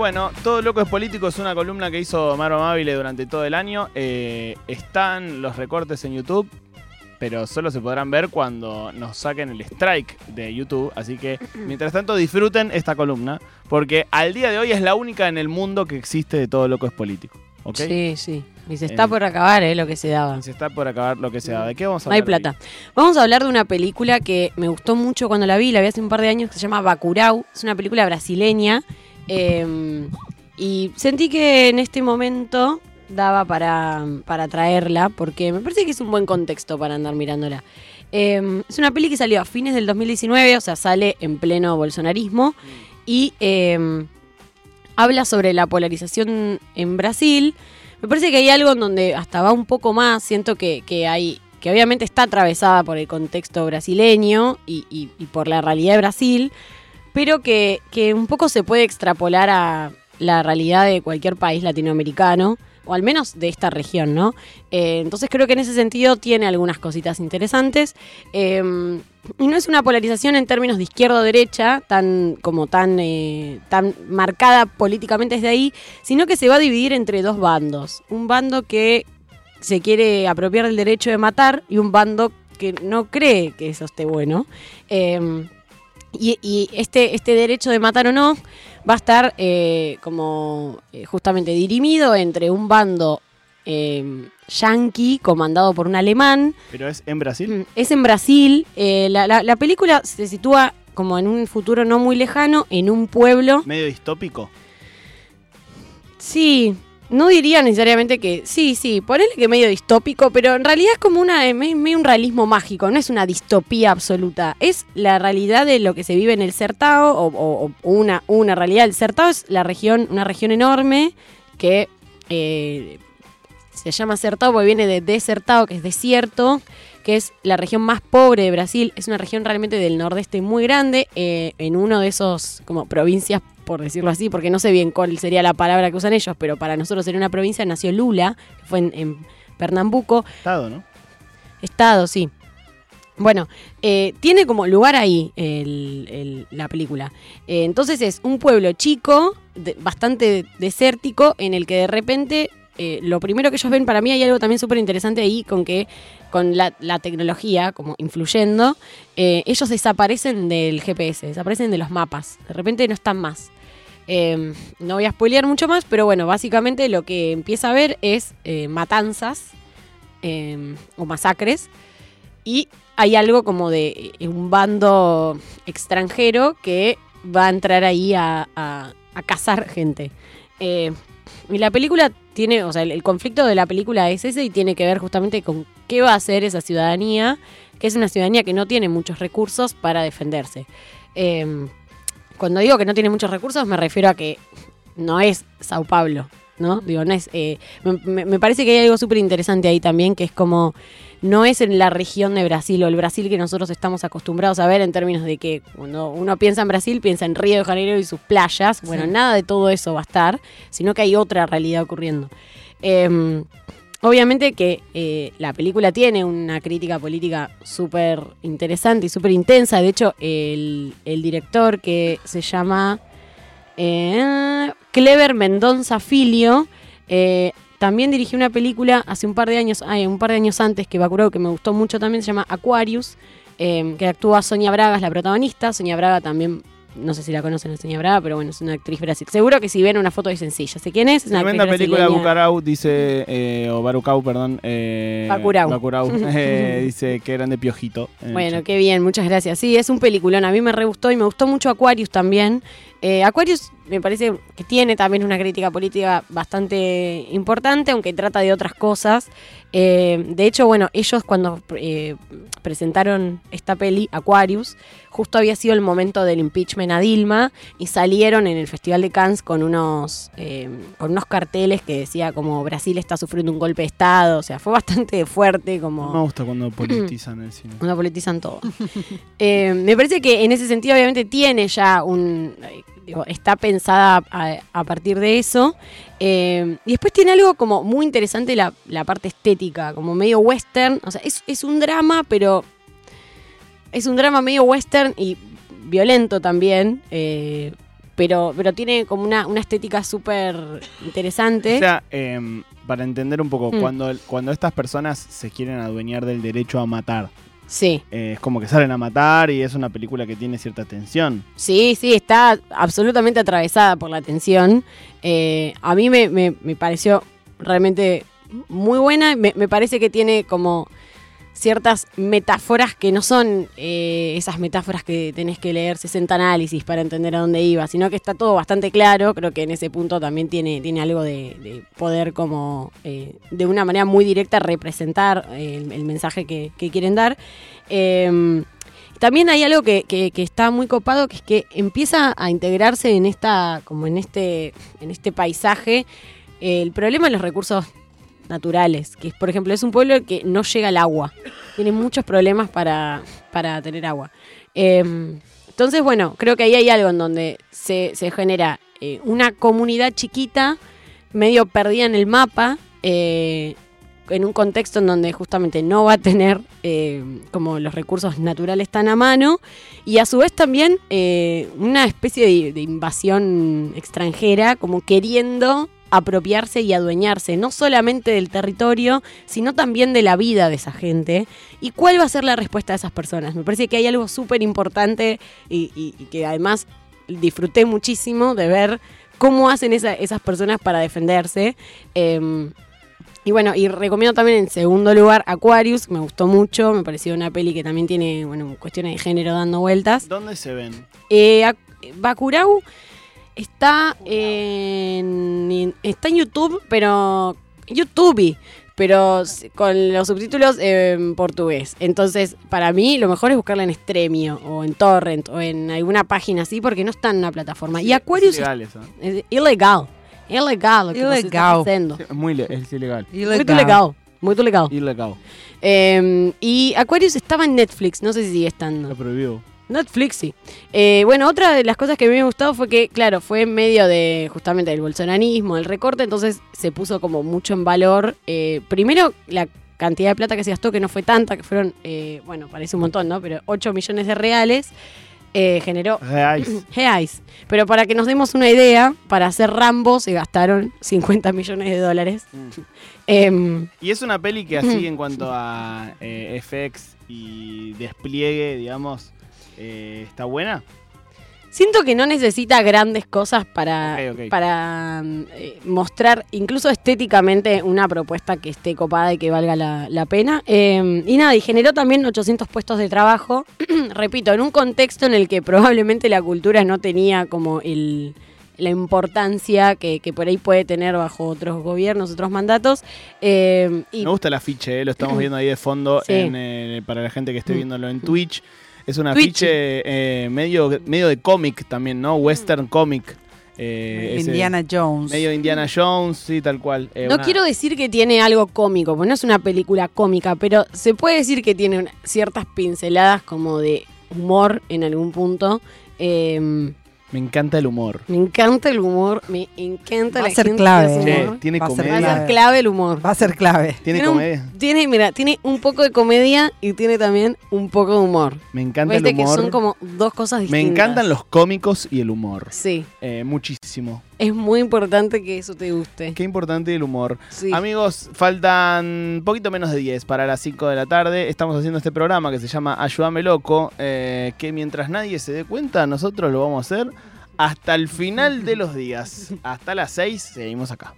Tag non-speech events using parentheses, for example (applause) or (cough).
Bueno, Todo Loco es Político es una columna que hizo Maro Amabile durante todo el año. Eh, están los recortes en YouTube, pero solo se podrán ver cuando nos saquen el strike de YouTube. Así que, (clears throat) mientras tanto, disfruten esta columna, porque al día de hoy es la única en el mundo que existe de Todo Loco es Político. Sí, sí. Y se está Eh, por acabar, ¿eh? Lo que se daba. Se está por acabar lo que sea. ¿De qué vamos a No hay hablar? plata. Vamos a hablar de una película que me gustó mucho cuando la vi, la vi hace un par de años, que se llama Bacurau. Es una película brasileña. Eh, y sentí que en este momento daba para, para traerla, porque me parece que es un buen contexto para andar mirándola. Eh, es una peli que salió a fines del 2019, o sea, sale en pleno bolsonarismo. Y eh, habla sobre la polarización en Brasil. Me parece que hay algo en donde hasta va un poco más. Siento que, que hay. que obviamente está atravesada por el contexto brasileño y por la realidad de Brasil. Pero que, que un poco se puede extrapolar a la realidad de cualquier país latinoamericano. O al menos de esta región, ¿no? Eh, entonces creo que en ese sentido tiene algunas cositas interesantes. Eh, y no es una polarización en términos de izquierda o derecha, tan, como tan, eh, tan marcada políticamente desde ahí, sino que se va a dividir entre dos bandos. Un bando que se quiere apropiar del derecho de matar y un bando que no cree que eso esté bueno. Y, y este, este derecho de matar o no va a estar eh, como eh, justamente dirimido entre un bando eh, yanqui comandado por un alemán ¿Pero es en Brasil? Mm, Es en Brasil. eh, la, la- la película se sitúa como en un futuro no muy lejano, en un pueblo. ¿Medio distópico? Sí, no diría necesariamente que. Sí, sí, ponele que medio distópico, pero en realidad es como una, me- medio un realismo mágico, no es una distopía absoluta. Es la realidad de lo que se vive en el Certao, o, o- o una, una realidad. El Certao es la región, una región enorme que. eh, se llama Certao porque viene de desertado, que es desierto, que es la región más pobre de Brasil. Es una región realmente del nordeste muy grande, eh, en uno de esos como provincias, por decirlo así, porque no sé bien cuál sería la palabra que usan ellos, pero para nosotros sería una provincia, nació Lula, que fue en, en Pernambuco, Estado, ¿no? estado, sí. Bueno, eh, tiene como lugar ahí el- el- la película. Eh, entonces es un pueblo chico, de- bastante desértico, en el que de repente eh, lo primero que ellos ven, para mí hay algo también súper interesante ahí con que con la, tecnología como influyendo, eh, ellos desaparecen del GPS, desaparecen de los mapas, de repente no están más. Eh, no voy a spoilear mucho más, pero bueno, básicamente lo que empieza a ver es eh, matanzas eh, o masacres y hay algo como de un bando extranjero que va a entrar ahí a, a- cazar gente. Y la película tiene, o sea, el, conflicto de la película es ese y tiene que ver justamente con qué va a hacer esa ciudadanía, que es una ciudadanía que no tiene muchos recursos para defenderse. Eh, cuando digo que no tiene muchos recursos, me refiero a que no es Sao Paulo, ¿no? Digo, no es. eh, me, parece que hay algo súper interesante ahí también, que es como. No es en la región de Brasil o el Brasil que nosotros estamos acostumbrados a ver en términos de que cuando uno piensa en Brasil, piensa en Río de Janeiro y sus playas. Bueno, Sí. nada de todo eso va a estar, sino que hay otra realidad ocurriendo. Eh, Obviamente que eh, la película tiene una crítica política súper interesante y súper intensa. De hecho, el, el director que se llama eh, Clever Mendonza Filio eh, también dirigió una película hace un par de años, ay, un par de años antes que Bacurau, que me gustó mucho también, se llama Aquarius, eh, que actúa Sonia Braga, es la protagonista. Sonia Braga también, no sé si la conocen a Sonia Braga, pero bueno, es una actriz brasil. Seguro que si ven una foto es sencilla. ¿Sé quién es? Es una Tremenda película brasileña. Bucarau, dice, eh, o Barucau, perdón. Eh. Bacurau, (laughs) eh, dice que eran de Piojito. Bueno, chat. qué bien, muchas gracias. Sí, es un peliculón. A mí me re gustó y me gustó mucho Aquarius también. Eh, Aquarius me parece que tiene también una crítica política bastante importante, aunque trata de otras cosas. Eh, de hecho, bueno, ellos cuando eh, presentaron esta peli, Aquarius, justo había sido el momento del impeachment a Dilma y salieron en el Festival de Cannes con unos, con unos carteles que decía como Brasil está sufriendo un golpe de Estado. O sea, fue bastante fuerte como... Me gusta cuando (clears throat) politizan el cine. Cuando politizan todo. (laughs) Me parece que en ese sentido, obviamente, tiene ya un. Está pensada a, a partir de eso. Eh, y después tiene algo como muy interesante la, la parte estética, como medio western. O sea, es, es un drama, pero. Es un drama medio western y violento también. eh, pero, pero tiene como una, una estética súper interesante. O sea, em, para entender un poco, Mm. cuando, cuando estas personas se quieren adueñar del derecho a matar, sí, eh, es como que salen a matar y es una película que tiene cierta tensión. sí, sí, está absolutamente atravesada por la tensión. Eh, a mí me, me- me pareció realmente muy buena. Me, me parece que tiene como ciertas metáforas que no son eh, esas metáforas que tenés que leer 60 análisis para entender a dónde iba, sino que está todo bastante claro. Creo que en ese punto también tiene, tiene algo de, de poder como eh, de una manera muy directa representar eh, el, mensaje que, quieren dar. Eh, también hay algo que, que- está muy copado, que es que empieza a integrarse en esta, como en este, en este paisaje, el problema de los recursos naturales, que por ejemplo, es un pueblo que no llega al agua. Tiene muchos problemas para, para tener agua. Eh, entonces, bueno, creo que ahí hay algo en donde se, se genera eh, una comunidad chiquita, medio perdida en el mapa, eh, en un contexto en donde justamente no va a tener eh, como los recursos naturales tan a mano y a su vez también una especie de invasión extranjera como queriendo apropiarse y adueñarse no solamente del territorio, sino también de la vida de esa gente. ¿Y cuál va a ser la respuesta de esas personas? Me parece que hay algo súper importante y, y- y que además disfruté muchísimo de ver cómo hacen esa- esas personas para defenderse. Eh, y bueno, y recomiendo también en segundo lugar Aquarius, me gustó mucho, me pareció una peli que también tiene, bueno, cuestiones de género dando vueltas. ¿Dónde se ven? Eh, Bacurau está en, en- está en YouTube, pero YouTube, pero con los subtítulos en portugués. Entonces, para mí lo mejor es buscarla en Stremio o en Torrent o en alguna página así porque no está en una plataforma. y Aquarius Es ilegal eso. es, es ilegal. Ilegal lo que Ilegal. haciendo. Sí, Es muy le- es ilegal. Muito legal. Ilegal. Eh, y Aquarius estaba en Netflix, no sé si sigue estando. Lo prohibió. Netflix, sí. Eh, bueno, otra de las cosas que me gustó fue que, claro, fue en medio de justamente del bolsonarismo, del recorte, entonces se puso como mucho en valor. eh, primero, la cantidad de plata que se gastó, que no fue tanta, que fueron, eh, bueno, parece un montón, ¿no? Pero 8 millones de reales. eh, generó Reais. (clears throat) reais. Pero para que nos demos una idea, para hacer Rambo se gastaron 50 millones de dólares. (laughs) Em, Y es una peli que así en cuanto a eh, FX y despliegue, digamos, eh, está buena. Siento que no necesita grandes cosas para, para mm, eh, mostrar, incluso estéticamente, una propuesta que esté copada y que valga la, la pena. Eh, y nada, y generó también 800 puestos de trabajo. (clears throat) Repito, en un contexto en el que probablemente la cultura no tenía como el, la importancia que, que por ahí puede tener bajo otros gobiernos, otros mandatos. Eh, y Me gusta el afiche, eh, lo estamos (clears throat) viendo ahí de fondo Sí. en, eh, para la gente que esté viéndolo en Twitch. Es un afiche eh, medio, medio de cómic también, ¿no? Western comic. Eh, ese- Indiana Jones. Medio Indiana Jones, sí, tal cual. Eh, No una- quiero decir que tiene algo cómico, porque no es una película cómica, pero se puede decir que tiene una- ciertas pinceladas como de humor en algún punto. Eh, Me encanta el humor. me encanta el humor, me encanta Va a la ser gente clave, que hace Che, humor. tiene Va a ser Va a ser clave el humor. Va a ser clave. Tiene un- comedia. tiene, mira, tiene un poco de comedia y tiene también un poco de humor. Me encanta el Viste que humor. son como dos cosas Me distintas. encantan los cómicos y el humor. Sí, Eh, muchísimo. es muy importante que eso te guste. Qué importante el humor. Sí. Amigos, faltan poquito menos de 10 para las 5 de la tarde. Estamos haciendo este programa que se llama Ayúdame Loco, eh, que mientras nadie se dé cuenta, nosotros lo vamos a hacer hasta el final de los días. Hasta las 6 seguimos acá.